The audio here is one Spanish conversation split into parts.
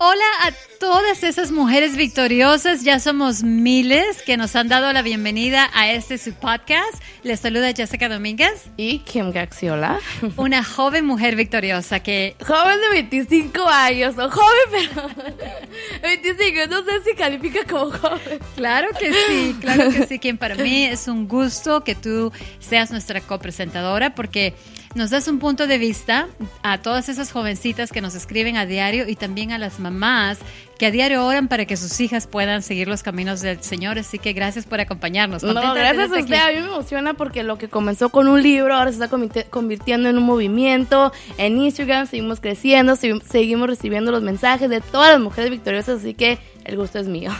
Hola a todas esas mujeres victoriosas, ya somos miles que nos han dado la bienvenida a este su podcast. Les saluda Jessica Domínguez. Y Kim Gaxiola. Una joven mujer victoriosa que... Joven de 25 años, o joven pero... 25, no sé si califica como joven. Claro que sí, claro que sí, Kim. Para mí es un gusto que tú seas nuestra copresentadora porque nos das un punto de vista a todas esas jovencitas que nos escriben a diario y también a las mamás que a diario oran para que sus hijas puedan seguir los caminos del Señor. Así que gracias por acompañarnos. No, gracias a usted. A mí me emociona porque lo que comenzó con un libro ahora se está convirtiendo en un movimiento. En Instagram seguimos creciendo, seguimos recibiendo los mensajes de todas las mujeres victoriosas. Así que el gusto es mío.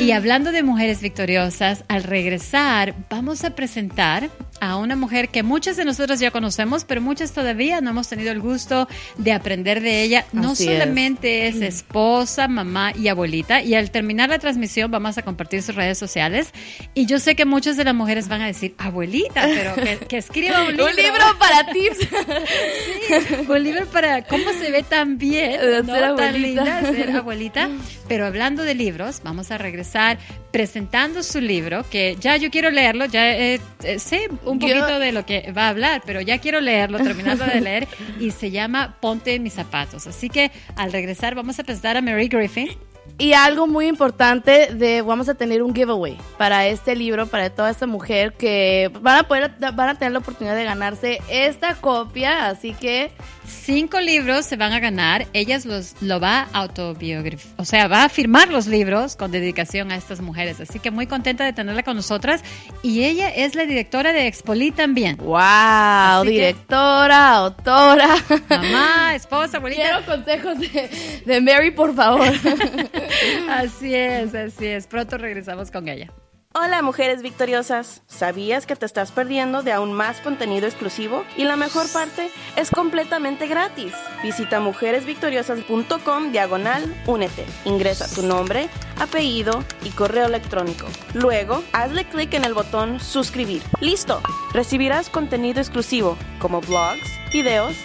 Y hablando de mujeres victoriosas, al regresar vamos a presentar a una mujer que muchas de nosotros ya conocemos, pero muchas todavía no hemos tenido el gusto de aprender de ella. No solamente es esposa, mamá, y abuelita. Y al terminar la transmisión vamos a compartir sus redes sociales. Y yo sé que muchas de las mujeres van a decir, abuelita, pero que, escriba un libro. un libro para tips. sí, un libro para cómo se ve tan bien, ¿no? tan linda ser abuelita. Pero hablando de libros, vamos a regresar presentando su libro, que ya yo quiero leerlo, ya eh, eh, sé un poquito de lo que va a hablar, pero ya quiero leerlo, terminando de leer, y se llama Ponte mis zapatos. Así que al regresar vamos a presentar a Mary Griffin. Y algo muy importante de vamos a tener un giveaway para este libro para toda esta mujer que van a poder van a tener la oportunidad de ganarse esta copia, así que cinco libros se van a ganar. Ellas los lo va a autobiografía, o sea, va a firmar los libros con dedicación a estas mujeres. Así que muy contenta de tenerla con nosotras y ella es la directora de Expoli también. Wow, directora, autora, mamá, esposa, abuelita. Quiero consejos de, de Mary, por favor. Así es, así es. Pronto regresamos con ella. Hola mujeres victoriosas, ¿sabías que te estás perdiendo de aún más contenido exclusivo? Y la mejor parte es completamente gratis. Visita mujeresvictoriosas.com diagonal únete. Ingresa tu nombre, apellido y correo electrónico. Luego, hazle clic en el botón suscribir. ¡Listo! Recibirás contenido exclusivo como blogs, videos,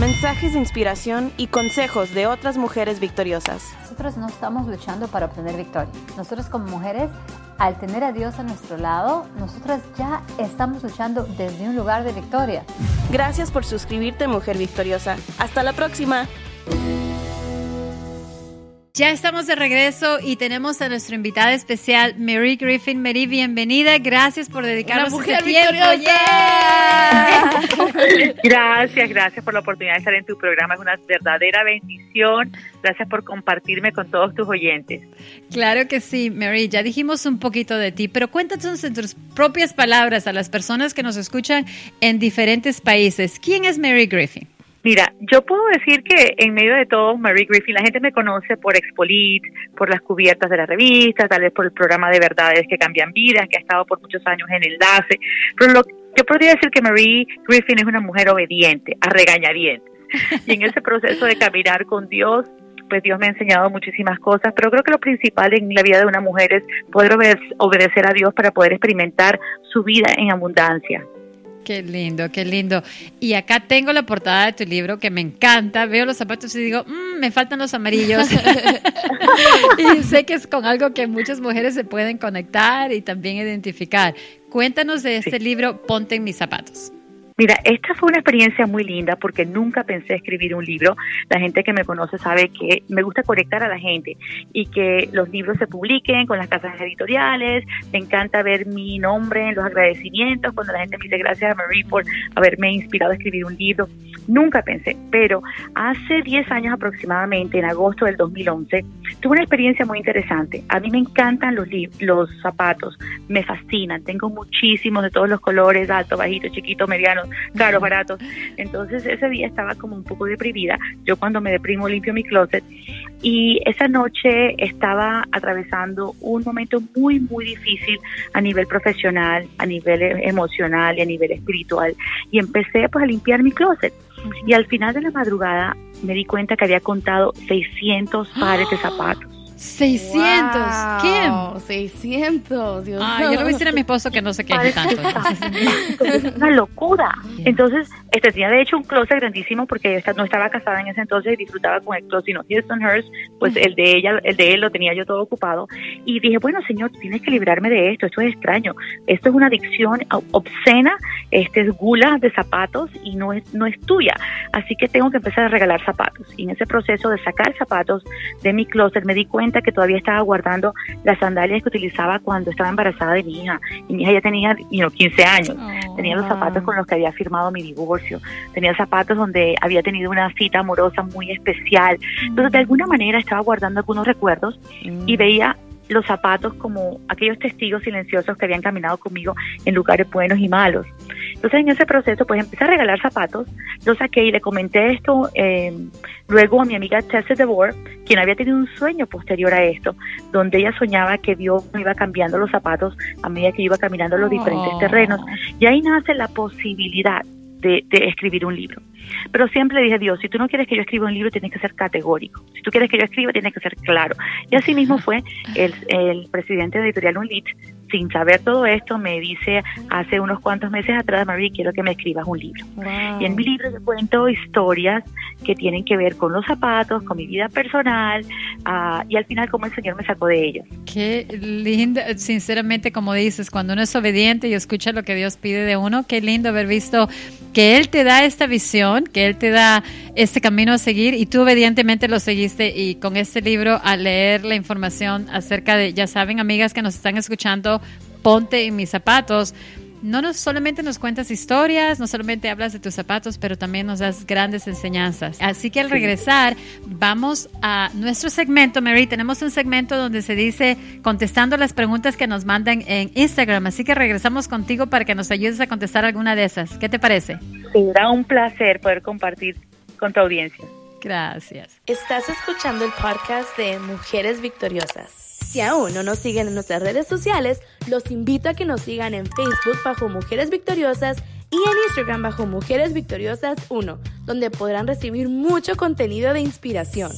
mensajes de inspiración y consejos de otras mujeres victoriosas. Nosotros no estamos luchando para obtener victoria. Nosotros como mujeres, al tener a Dios a nuestro lado, nosotras ya estamos luchando desde un lugar de victoria. Gracias por suscribirte, mujer victoriosa. Hasta la próxima. Ya estamos de regreso y tenemos a nuestra invitada especial, Mary Griffin. Mary, bienvenida. Gracias por dedicarnos este tiempo. Gracias, gracias por la oportunidad de estar en tu programa. Es una verdadera bendición. Gracias por compartirme con todos tus oyentes. Claro que sí, Mary. Ya dijimos un poquito de ti, pero cuéntanos en tus propias palabras a las personas que nos escuchan en diferentes países. ¿Quién es Mary Griffin? Mira, yo puedo decir que en medio de todo, Mary Griffin, la gente me conoce por Expolit, por las cubiertas de la revista, tal vez por el programa de verdades que cambian vidas, que ha estado por muchos años en enlace. Pero lo, yo podría decir que Mary Griffin es una mujer obediente, a regañadientes. Y en ese proceso de caminar con Dios, pues Dios me ha enseñado muchísimas cosas, pero creo que lo principal en la vida de una mujer es poder obedecer a Dios para poder experimentar su vida en abundancia. Qué lindo, qué lindo. Y acá tengo la portada de tu libro que me encanta. Veo los zapatos y digo, mmm, me faltan los amarillos. y sé que es con algo que muchas mujeres se pueden conectar y también identificar. Cuéntanos de este libro, Ponte en mis zapatos. Mira, esta fue una experiencia muy linda porque nunca pensé escribir un libro. La gente que me conoce sabe que me gusta conectar a la gente y que los libros se publiquen con las casas editoriales. Me encanta ver mi nombre en los agradecimientos cuando la gente me dice gracias a Marie por haberme inspirado a escribir un libro. Nunca pensé, pero hace 10 años aproximadamente, en agosto del 2011, tuve una experiencia muy interesante. A mí me encantan los, los zapatos, me fascinan. Tengo muchísimos de todos los colores, alto, bajito, chiquito, mediano caros, baratos. Entonces ese día estaba como un poco deprimida. Yo cuando me deprimo limpio mi closet y esa noche estaba atravesando un momento muy, muy difícil a nivel profesional, a nivel emocional y a nivel espiritual. Y empecé pues a limpiar mi closet. Y al final de la madrugada me di cuenta que había contado 600 pares de zapatos. 600. Wow, ¿Quién? 600. Dios Ah, yo le voy a decir a mi esposo que no se queje tanto. es una locura. Entonces, este tenía de hecho un closet grandísimo porque ella no estaba casada en ese entonces y disfrutaba con el closet, sino Houston Hearst, pues el de ella, el de él lo tenía yo todo ocupado. Y dije, bueno, señor, tienes que librarme de esto, esto es extraño. Esto es una adicción obscena, este es gula de zapatos y no es, no es tuya. Así que tengo que empezar a regalar zapatos. Y en ese proceso de sacar zapatos de mi closet me di cuenta que todavía estaba guardando las sandalias que utilizaba cuando estaba embarazada de mi hija. Y mi hija ya tenía you know, 15 años. Tenía los zapatos con los que había firmado mi divorcio. Tenía zapatos donde había tenido una cita amorosa muy especial. Entonces, de alguna manera estaba guardando algunos recuerdos y veía los zapatos como aquellos testigos silenciosos que habían caminado conmigo en lugares buenos y malos. Entonces en ese proceso pues empecé a regalar zapatos, los saqué y le comenté esto eh, luego a mi amiga Tessa DeVore, quien había tenido un sueño posterior a esto, donde ella soñaba que Dios me iba cambiando los zapatos a medida que iba caminando los diferentes Oh. terrenos. Y ahí nace la posibilidad de, de escribir un libro. Pero siempre dije, Dios, si tú no quieres que yo escriba un libro, tienes que ser categórico. Si tú quieres que yo escriba, tienes que ser claro. Y así mismo fue el, el presidente de Editorial Unlit, sin saber todo esto, me dice hace unos cuantos meses atrás, Marie, quiero que me escribas un libro. Y en mi libro yo cuento historias que tienen que ver con los zapatos, con mi vida personal, ah, y al final cómo el Señor me sacó de ellos. Qué lindo, sinceramente, como dices, cuando uno es obediente y escucha lo que Dios pide de uno, qué lindo haber visto que Él te da esta visión, que Él te da este camino a seguir y tú obedientemente lo seguiste y con este libro al leer la información acerca de, ya saben, amigas que nos están escuchando, ponte en mis zapatos. No nos, solamente nos cuentas historias, no solamente hablas de tus zapatos, pero también nos das grandes enseñanzas. Así que al regresar, vamos a nuestro segmento, Mary. Tenemos un segmento donde se dice contestando las preguntas que nos mandan en Instagram. Así que regresamos contigo para que nos ayudes a contestar alguna de esas. ¿Qué te parece? Será un placer poder compartir con tu audiencia. Gracias. Estás escuchando el podcast de Mujeres Victoriosas. Si aún no nos siguen en nuestras redes sociales, los invito a que nos sigan en Facebook bajo Mujeres Victoriosas y en Instagram bajo Mujeres Victoriosas 1, donde podrán recibir mucho contenido de inspiración.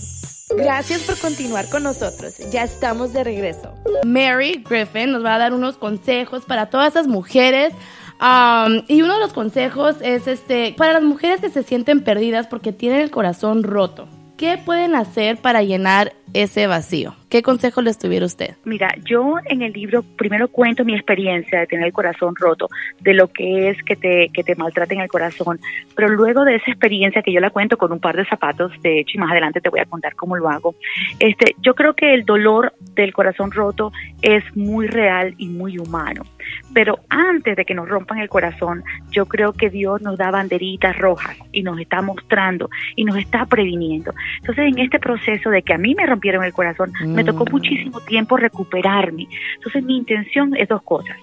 Gracias por continuar con nosotros. Ya estamos de regreso. Mary Griffin nos va a dar unos consejos para todas esas mujeres. Um, y uno de los consejos es este para las mujeres que se sienten perdidas porque tienen el corazón roto. ¿Qué pueden hacer para llenar ese vacío? ¿Qué consejo les tuviera usted? Mira, yo en el libro primero cuento mi experiencia de tener el corazón roto, de lo que es que te, que te maltraten el corazón, pero luego de esa experiencia que yo la cuento con un par de zapatos, de hecho, y más adelante te voy a contar cómo lo hago, este, yo creo que el dolor del corazón roto es muy real y muy humano. Pero antes de que nos rompan el corazón, yo creo que Dios nos da banderitas rojas y nos está mostrando y nos está previniendo. Entonces, en este proceso de que a mí me rompieron el corazón, me tocó muchísimo tiempo recuperarme. Entonces, mi intención es dos cosas.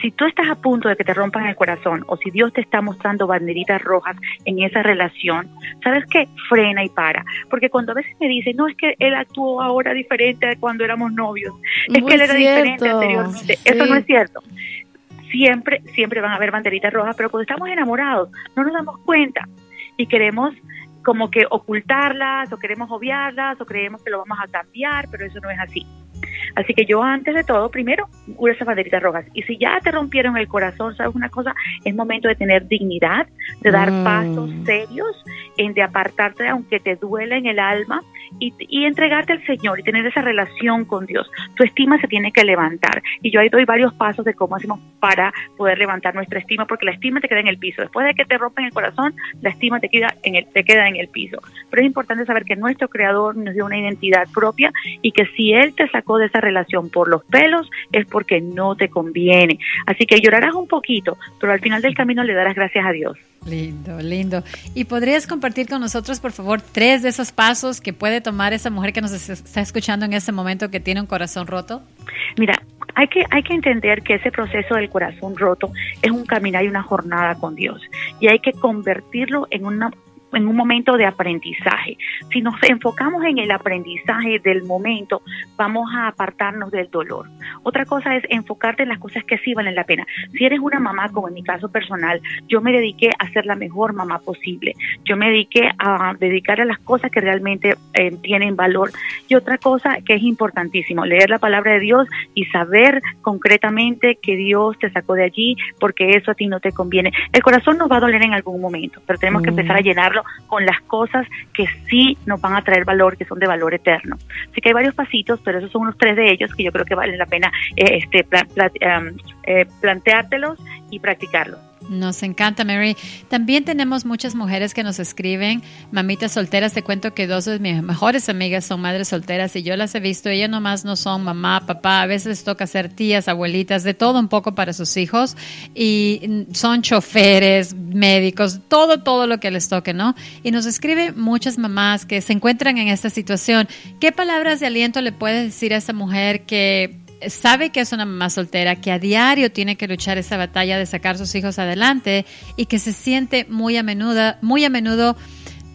Si tú estás a punto de que te rompan el corazón o si Dios te está mostrando banderitas rojas en esa relación, ¿sabes qué? Frena y para. Porque cuando a veces me dicen, no, es que él actuó ahora diferente de cuando éramos novios, es Muy que él era cierto, diferente anteriormente. sí. Eso no es cierto. Siempre, siempre van a haber banderitas rojas, pero cuando estamos enamorados no nos damos cuenta y queremos como que ocultarlas o queremos obviarlas o creemos que lo vamos a cambiar, pero eso no es así. Así que yo antes de todo, primero, usa banderitas rojas. Y si ya te rompieron el corazón, ¿sabes una cosa? Es momento de tener dignidad, de dar Mm. pasos serios, en de apartarte aunque te duele en el alma y, y entregarte al Señor y tener esa relación con Dios. Tu estima se tiene que levantar. Y yo ahí doy varios pasos de cómo hacemos para poder levantar nuestra estima, porque la estima te queda en el piso. Después de que te rompen el corazón, la estima te queda en el, te queda en el piso. Pero es importante saber que nuestro Creador nos dio una identidad propia y que si Él te sacó de esa relación por los pelos es porque no te conviene. Así que llorarás un poquito, pero al final del camino le darás gracias a Dios. Lindo, lindo. ¿Y podrías compartir con nosotros, por favor, tres de esos pasos que puede tomar esa mujer que nos es- está escuchando en este momento que tiene un corazón roto? Mira, hay que, hay que entender que ese proceso del corazón roto es un caminar y una jornada con Dios. Y hay que convertirlo en una en un momento de aprendizaje. Si nos enfocamos en el aprendizaje del momento, vamos a apartarnos del dolor. Otra cosa es enfocarte en las cosas que sí valen la pena. Si eres una mamá, como en mi caso personal, yo me dediqué a ser la mejor mamá posible. Yo me dediqué a dedicar a las cosas que realmente eh, tienen valor. Y otra cosa que es importantísimo, leer la palabra de Dios y saber concretamente que Dios te sacó de allí porque eso a ti no te conviene. El corazón nos va a doler en algún momento, pero tenemos que empezar a mm. Con las cosas que sí nos van a traer valor, que son de valor eterno. Así que hay varios pasitos, pero esos son unos tres de ellos que yo creo que valen la pena eh, este, um, eh, planteártelos y practicarlos. Nos encanta, Mary. También tenemos muchas mujeres que nos escriben, mamitas solteras. Te cuento que dos de mis mejores amigas son madres solteras y yo las he visto. Ellas nomás no son mamá, papá. A veces toca ser tías, abuelitas, de todo un poco para sus hijos. Y son choferes, médicos, todo, todo lo que les toque, ¿no? Y nos escriben muchas mamás que se encuentran en esta situación. ¿Qué palabras de aliento le puedes decir a esa mujer que sabe que es una mamá soltera, que a diario tiene que luchar esa batalla de sacar sus hijos adelante y que se siente muy a menudo, muy a menudo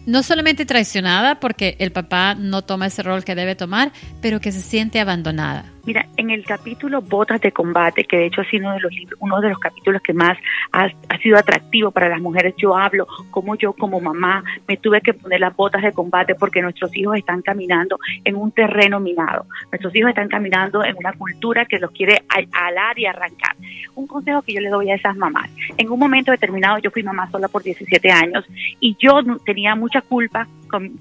no solamente traicionada porque el papá no toma ese rol que debe tomar, pero que se siente abandonada. Mira, en el capítulo Botas de Combate, que de hecho ha sido uno de los, uno de los capítulos que más ha, sido atractivo para las mujeres, yo hablo como yo como mamá me tuve que poner las botas de combate porque nuestros hijos están caminando en un terreno minado. Nuestros hijos están caminando en una cultura que los quiere alar y arrancar. Un consejo que yo le doy a esas mamás. En un momento determinado yo fui mamá sola por 17 años y yo tenía mucha culpa con,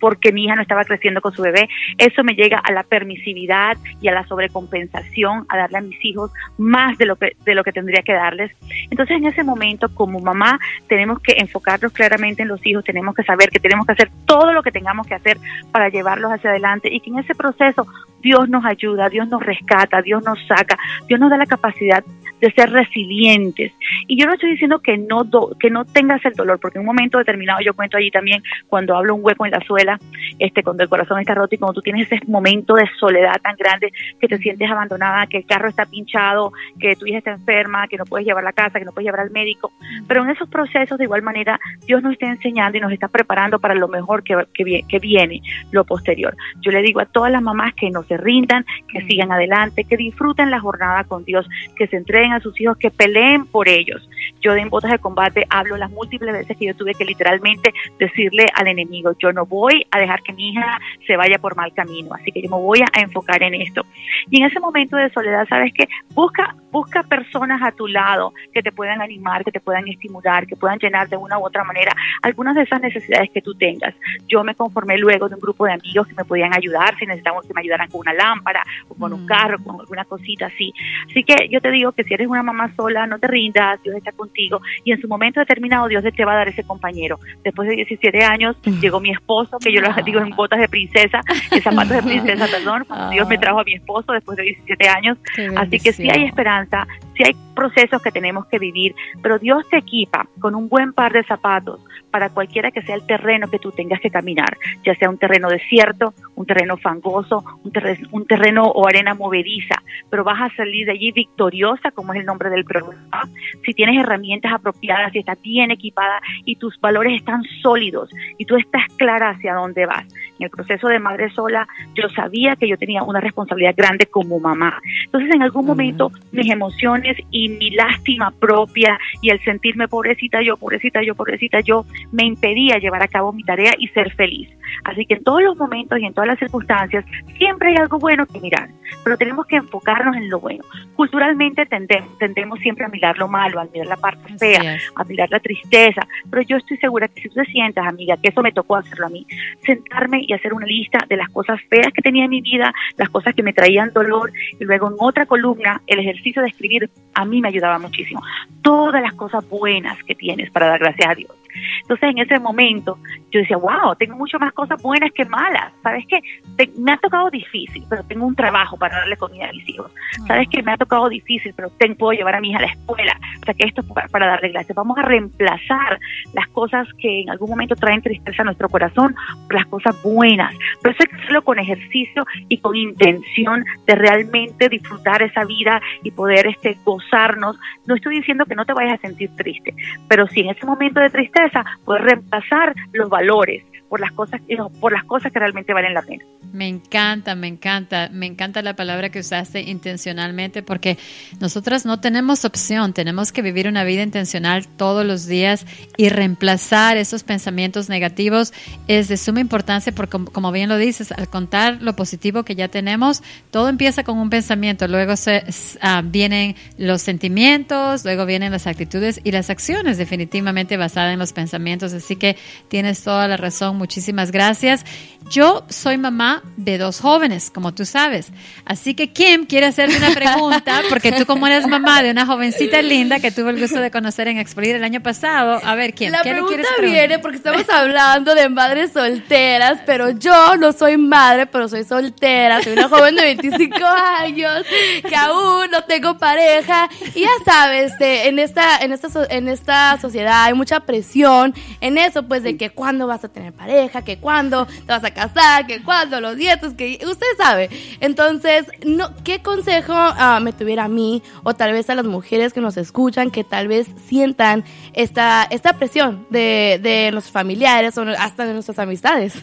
porque mi hija no estaba creciendo con su bebé. Eso me llega a la permisividad y a la sobrecompensación, a darle a mis hijos más de lo que, de lo que tendría que darles. Entonces en ese momento como mamá tenemos que enfocarnos claramente en los hijos, tenemos que saber que tenemos que hacer todo lo que tengamos que hacer para llevarlos hacia adelante y que en ese proceso Dios nos ayuda, Dios nos rescata, Dios nos saca, Dios nos da la capacidad de ser resilientes. Y yo no estoy diciendo que no, que no tengas el dolor, porque en un momento determinado, yo cuento allí también, cuando hablo un hueco en la suela, este, cuando el corazón está roto y cuando tú tienes ese momento de soledad tan grande, que te sientes abandonada, que el carro está pinchado, que tu hija está enferma, que no puedes llevar a la casa, que no puedes llevar al médico. Pero en esos procesos, de igual manera, Dios nos está enseñando y nos está preparando para lo mejor que, que, que viene, lo posterior. Yo le digo a todas las mamás que no se rindan, que sigan adelante, que disfruten la jornada con Dios, que se entreguen a sus hijos, que peleen por ellos. Yo en botas de combate hablo las múltiples veces que yo tuve que literalmente decirle al enemigo, yo no voy a dejar que mi hija se vaya por mal camino, así que yo me voy a enfocar en esto. Y en ese momento de soledad, ¿sabes qué? Busca, busca personas a tu lado que te puedan animar, que te puedan estimular, que puedan llenar de una u otra manera algunas de esas necesidades que tú tengas. Yo me conformé luego de un grupo de amigos que me podían ayudar, si necesitamos que me ayudaran con una lámpara o con un mm. carro, con alguna cosita así. Así que yo te digo que si eres una mamá sola, no te rindas, Dios está contigo y en su momento determinado Dios te va a dar ese compañero. Después de 17 años mm. llegó mi esposo, que yo lo digo en botas de princesa, en zapatos de princesa, perdón, Dios me ah. trajo a mi esposo después de 17 años. Así que sí hay esperanza, sí hay procesos que tenemos que vivir, pero Dios te equipa con un buen par de zapatos para cualquiera que sea el terreno que tú tengas que caminar, ya sea un terreno desierto, un terreno fangoso, un terreno, un terreno o arena movediza, pero vas a salir de allí victoriosa, como es el nombre del programa, si tienes herramientas apropiadas, si estás bien equipada y tus valores están sólidos y tú estás clara hacia dónde vas. En el proceso de madre sola, yo sabía que yo tenía una responsabilidad grande como mamá. Entonces, en algún momento, mis emociones y mi lástima propia y el sentirme pobrecita yo, pobrecita yo, pobrecita yo, me impedía llevar a cabo mi tarea y ser feliz. Así que en todos los momentos y en todas las circunstancias siempre hay algo bueno que mirar, pero tenemos que enfocarnos en lo bueno. Culturalmente tendemos, tendemos siempre a mirar lo malo, a mirar la parte fea, a mirar la tristeza, pero yo estoy segura que si tú te sientas, amiga, que eso me tocó hacerlo a mí, sentarme y hacer una lista de las cosas feas que tenía en mi vida, las cosas que me traían dolor, y luego en otra columna el ejercicio de escribir a mí me ayudaba muchísimo. Todas las cosas buenas que tienes para dar gracias a Dios. Entonces en ese momento yo decía, wow, tengo mucho más cosas buenas que malas. ¿Sabes qué? me ha tocado difícil, pero tengo un trabajo para darle comida a mis hijos. ¿Sabes qué? Me ha tocado difícil, pero tengo, puedo llevar a mi hija a la escuela. O sea que esto es para, darle gracias. Vamos a reemplazar las cosas que en algún momento traen tristeza a nuestro corazón por las cosas buenas. Pero eso hay que hacerlo con ejercicio y con intención de realmente disfrutar esa vida y poder este, gozarnos. No estoy diciendo que no te vayas a sentir triste, pero si en ese momento de tristeza tristeza, puedes reemplazar los valores por las cosas por las cosas que realmente valen la pena. Me encanta, me encanta, me encanta la palabra que usaste intencionalmente porque nosotras no tenemos opción, tenemos que vivir una vida intencional todos los días y reemplazar esos pensamientos negativos es de suma importancia porque como bien lo dices, al contar lo positivo que ya tenemos, todo empieza con un pensamiento, luego se, uh, vienen los sentimientos, luego vienen las actitudes y las acciones definitivamente basadas en los pensamientos, así que tienes toda la razón, muchísimas gracias. Yo soy mamá de dos jóvenes, como tú sabes. Así que Kim quiere hacerte una pregunta, porque tú como eres mamá de una jovencita linda que tuve el gusto de conocer en Expolir el año pasado, a ver, Kim, La ¿qué pregunta viene porque estamos hablando de madres solteras, pero yo no soy madre, pero soy soltera, soy una joven de 25 años que aún no tengo pareja y ya sabes, eh, en esta en esta en esta sociedad hay mucha presión en eso pues de que cuándo vas a tener pareja, que cuándo te vas a casar, que cuándo los nietos, que usted sabe. Entonces, no ¿qué consejo ah, me tuviera a mí o tal vez a las mujeres que nos escuchan que tal vez sientan esta esta presión de de los familiares o hasta de nuestras amistades?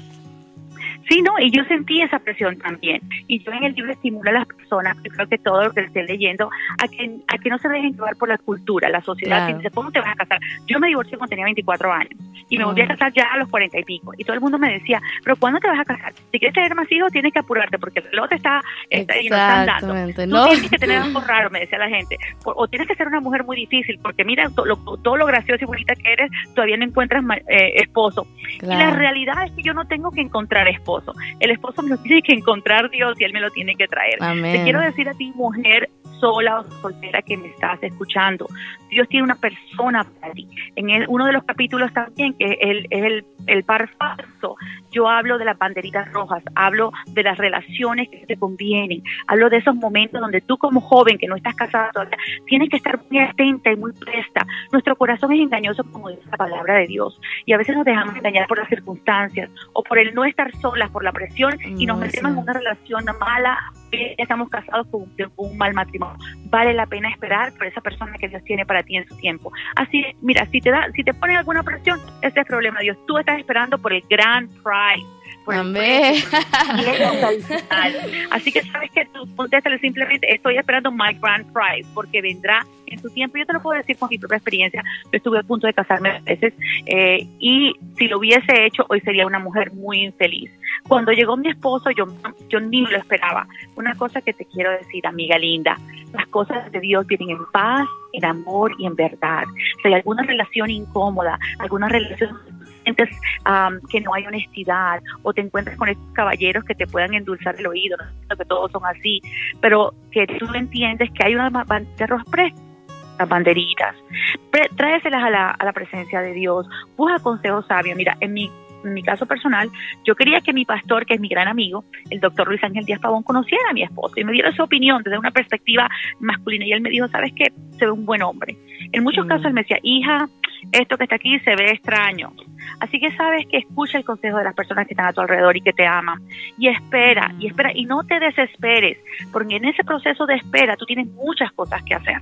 Sí, no, y yo sentí esa presión también. Y yo en el libro estimulo a las personas, yo creo que todo lo que esté leyendo, a que, a que no se dejen llevar por la cultura, la sociedad. Claro. Que dice, ¿cómo te vas a casar? Yo me divorcié cuando tenía 24 años y me Mm. volví a casar ya a los 40 y pico. Y todo el mundo me decía, ¿pero cuándo te vas a casar? Si quieres tener más hijos, tienes que apurarte porque el reloj te está, está y no están dando. Exactamente, Tú ¿no? tienes que tener algo raro, me decía la gente. O, o tienes que ser una mujer muy difícil porque mira, to- lo- todo lo gracioso y bonita que eres, todavía no encuentras eh, esposo. Y la realidad es que yo no tengo que encontrar esposo. El esposo me lo tiene que encontrar Dios y Él me lo tiene que traer. Amén. Te quiero decir a ti, mujer sola o soltera que me estás escuchando, Dios tiene una persona para ti. En el- uno de los capítulos también, que es el, el, el par falso, yo hablo de las banderitas rojas, hablo de las relaciones que te convienen, hablo de esos momentos donde tú como joven que no estás casada todavía, tienes que estar muy atenta y muy presta. Nuestro corazón es engañoso como dice la palabra de Dios y a veces nos dejamos engañar por las circunstancias o por el no estar solas, por la presión y nos No, metemos en una relación mala, estamos casados con un, mal matrimonio. Vale la pena esperar por esa persona que Dios tiene para ti en su tiempo. Así, mira, si te da, si te ponen alguna presión, ese es problema de Dios. Tú estás esperando por el grand prize. Por el precio, el bien adicional. Así que sabes que tú contéstale simplemente, estoy esperando my grand prize, porque vendrá en su tiempo. Yo te lo puedo decir con mi propia experiencia. Yo estuve a punto de casarme veces eh, y si lo hubiese hecho, hoy sería una mujer muy infeliz. Cuando llegó mi esposo, yo, yo ni lo esperaba. Una cosa que te quiero decir, amiga linda, las cosas de Dios vienen en paz, en amor y en verdad. Si hay alguna relación incómoda, alguna relación sientes um, que no hay honestidad o te encuentras con estos caballeros que te puedan endulzar el oído, no que todos son así, pero que tú entiendes que hay una bandera roja las banderitas, tráeselas a la, a la presencia de Dios, busca consejos sabios. Mira, en mi, en mi caso personal, yo quería que mi pastor, que es mi gran amigo, el doctor Luis Ángel Díaz Pavón, conociera a mi esposo y me diera su opinión desde una perspectiva masculina. Y él me dijo, ¿sabes qué? Se ve un buen hombre. En muchos Mm. casos él me decía, hija, esto que está aquí se ve extraño. Así que sabes que escucha el consejo de las personas que están a tu alrededor y que te aman. Y espera, y espera, y no te desesperes, porque en ese proceso de espera tú tienes muchas cosas que hacer.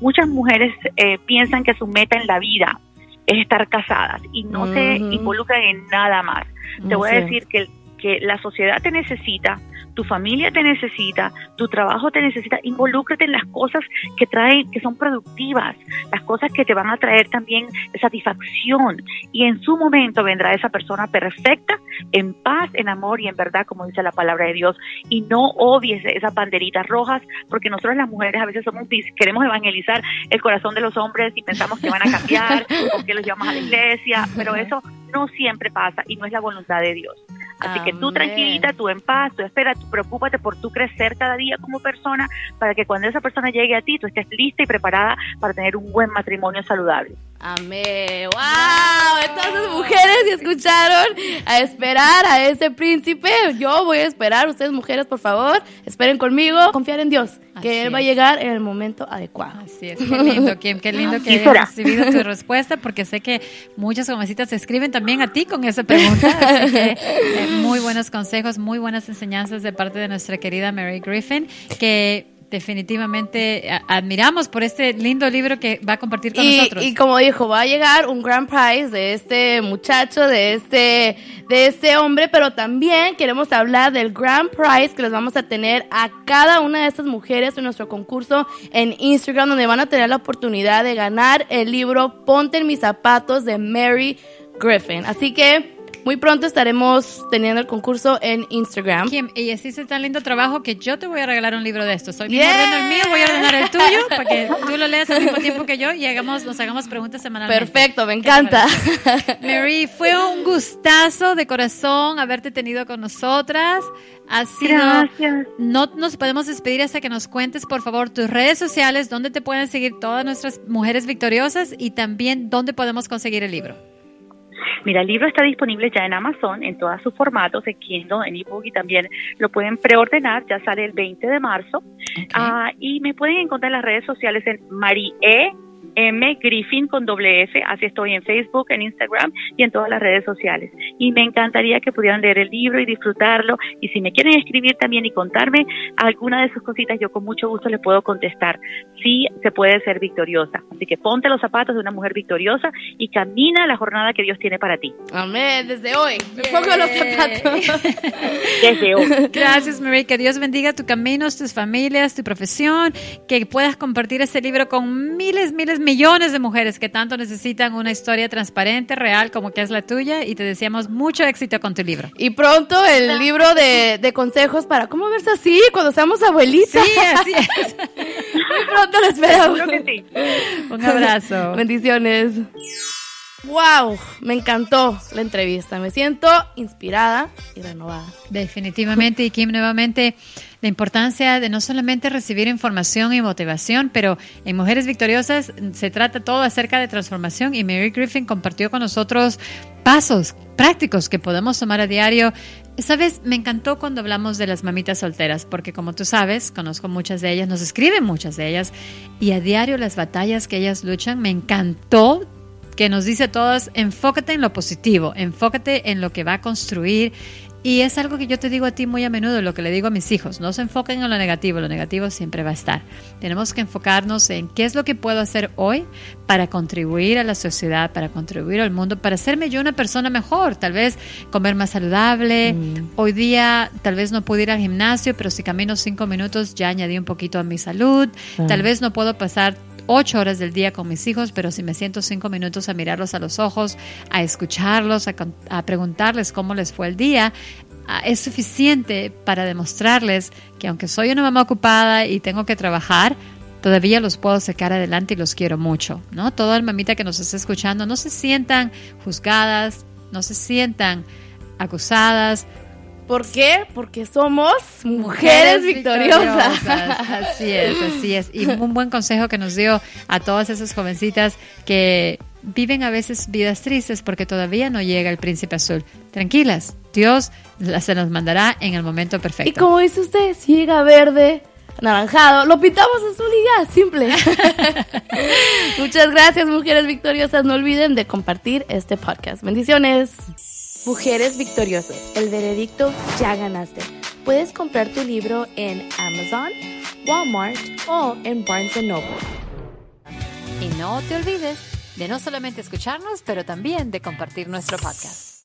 Muchas mujeres eh, piensan que su meta en la vida es estar casadas y no se Ujú. involucran en nada más. Te voy a decir que, que la sociedad te necesita, tu familia te necesita, tu trabajo te necesita, involúcrate en las cosas que traen, que son productivas, las cosas que te van a traer también satisfacción. Y en su momento vendrá esa persona perfecta, en paz, en amor y en verdad, como dice la palabra de Dios, y no odies esas banderitas rojas, porque nosotros las mujeres a veces somos queremos evangelizar el corazón de los hombres y pensamos que van a cambiar o que los llevamos a la iglesia, pero eso no siempre pasa y no es la voluntad de Dios. Así que tú tranquilita, tú en paz, tú espera, tú preocúpate por tú crecer cada día como persona para que cuando esa persona llegue a ti tú estés lista y preparada para tener un buen matrimonio saludable. Amén. ¡Wow! Entonces, mujeres, ¿y escucharon? A esperar a ese príncipe. Yo voy a esperar. Ustedes, mujeres, por favor, esperen conmigo. Confiar en Dios, que Así Él va a llegar en el momento adecuado. Así es, qué lindo, Kim, qué lindo que hayas recibido tu respuesta, porque sé que muchas jovencitas se escriben también a ti con esa pregunta. Así que eh, muy buenos consejos, muy buenas enseñanzas de parte de nuestra querida Mary Griffin, que definitivamente a- admiramos por este lindo libro que va a compartir con Y, nosotros. y como dijo, va a llegar un grand prize de este muchacho, de este, de este hombre, pero también queremos hablar del grand prize que les vamos a tener a cada una de estas mujeres en nuestro concurso en Instagram, donde van a tener la oportunidad de ganar el libro Ponte en mis zapatos de Mary Griffin. Así que muy pronto estaremos teniendo el concurso en Instagram. Kim, y hiciste tan lindo trabajo que yo te voy a regalar un libro de estos. Soy Yeah. ordeno el mío, voy a ordenar el tuyo para que tú lo leas al mismo tiempo que yo y hagamos, nos hagamos preguntas semanalmente. Perfecto, me ¿Qué te encanta. Mary, fue un gustazo de corazón haberte tenido con nosotras. Ha sido, Gracias. no nos podemos despedir hasta que nos cuentes, por favor, tus redes sociales, dónde te pueden seguir todas nuestras mujeres victoriosas y también dónde podemos conseguir el libro. Mira, el libro está disponible ya en Amazon en todos sus formatos, en Kindle, en ebook y también lo pueden preordenar, ya sale el 20 de marzo. Ah, y me pueden encontrar en las redes sociales en Marie M. Griffin con doble F, así estoy en Facebook, en Instagram y en todas las redes sociales. Y me encantaría que pudieran leer el libro y disfrutarlo. Y si me quieren escribir también y contarme alguna de sus cositas, yo con mucho gusto les puedo contestar. Sí, se puede ser victoriosa. Así que ponte los zapatos de una mujer victoriosa y camina la jornada que Dios tiene para ti. Amén, desde hoy. Me pongo los zapatos. Desde hoy. Gracias, Mary. Que Dios bendiga tu caminos, tus familias, tu profesión. Que puedas compartir este libro con miles, miles, millones de mujeres que tanto necesitan una historia transparente, real, como que es la tuya. Y te deseamos mucho éxito con tu libro. Y pronto el libro de, de consejos para cómo verse así cuando seamos abuelitas. Sí, así es. Muy pronto lo esperamos. Seguro que sí. Un abrazo. Bendiciones. Wow, me encantó la entrevista. Me siento inspirada y renovada. Definitivamente, y Kim, nuevamente, la importancia de no solamente recibir información y motivación, pero en Mujeres Victoriosas se trata todo acerca de transformación y Mary Griffin compartió con nosotros pasos prácticos que podemos tomar a diario. Sabes, me encantó cuando hablamos de las mamitas solteras, porque como tú sabes, conozco muchas de ellas, nos escriben muchas de ellas, y a diario las batallas que ellas luchan, me encantó que nos dice a todas, enfócate en lo positivo, enfócate en lo que va a construir. Y es algo que yo te digo a ti muy a menudo, lo que le digo a mis hijos, no se enfoquen en lo negativo, lo negativo siempre va a estar. Tenemos que enfocarnos en qué es lo que puedo hacer hoy para contribuir a la sociedad, para contribuir al mundo, para hacerme yo una persona mejor, tal vez comer más saludable. Hoy día tal vez no puedo ir al gimnasio, pero si camino cinco minutos ya añadí un poquito a mi salud. Tal vez no puedo pasar ocho horas del día con mis hijos, pero si me siento cinco minutos a mirarlos a los ojos, a escucharlos, a, preguntarles cómo les fue el día, ah, es suficiente para demostrarles que aunque soy una mamá ocupada y tengo que trabajar, todavía los puedo sacar adelante y los quiero mucho, ¿no? Toda mamita que nos está escuchando, no se sientan juzgadas, no se sientan acusadas, ¿Por qué? Porque somos mujeres, victoriosas. Así es, así es. Y un buen consejo que nos dio a todas esas jovencitas que viven a veces vidas tristes porque todavía no llega el príncipe azul. Tranquilas, Dios se nos mandará en el momento Y perfecto. como dice usted, si llega verde, anaranjado, lo pintamos azul y ya, simple. Muchas gracias, mujeres victoriosas. No olviden de compartir este podcast. Bendiciones. Mujeres victoriosas, el veredicto ya ganaste. Puedes comprar tu libro en Amazon, Walmart o en Barnes Noble. Y no te olvides de no solamente escucharnos, pero también de compartir nuestro podcast.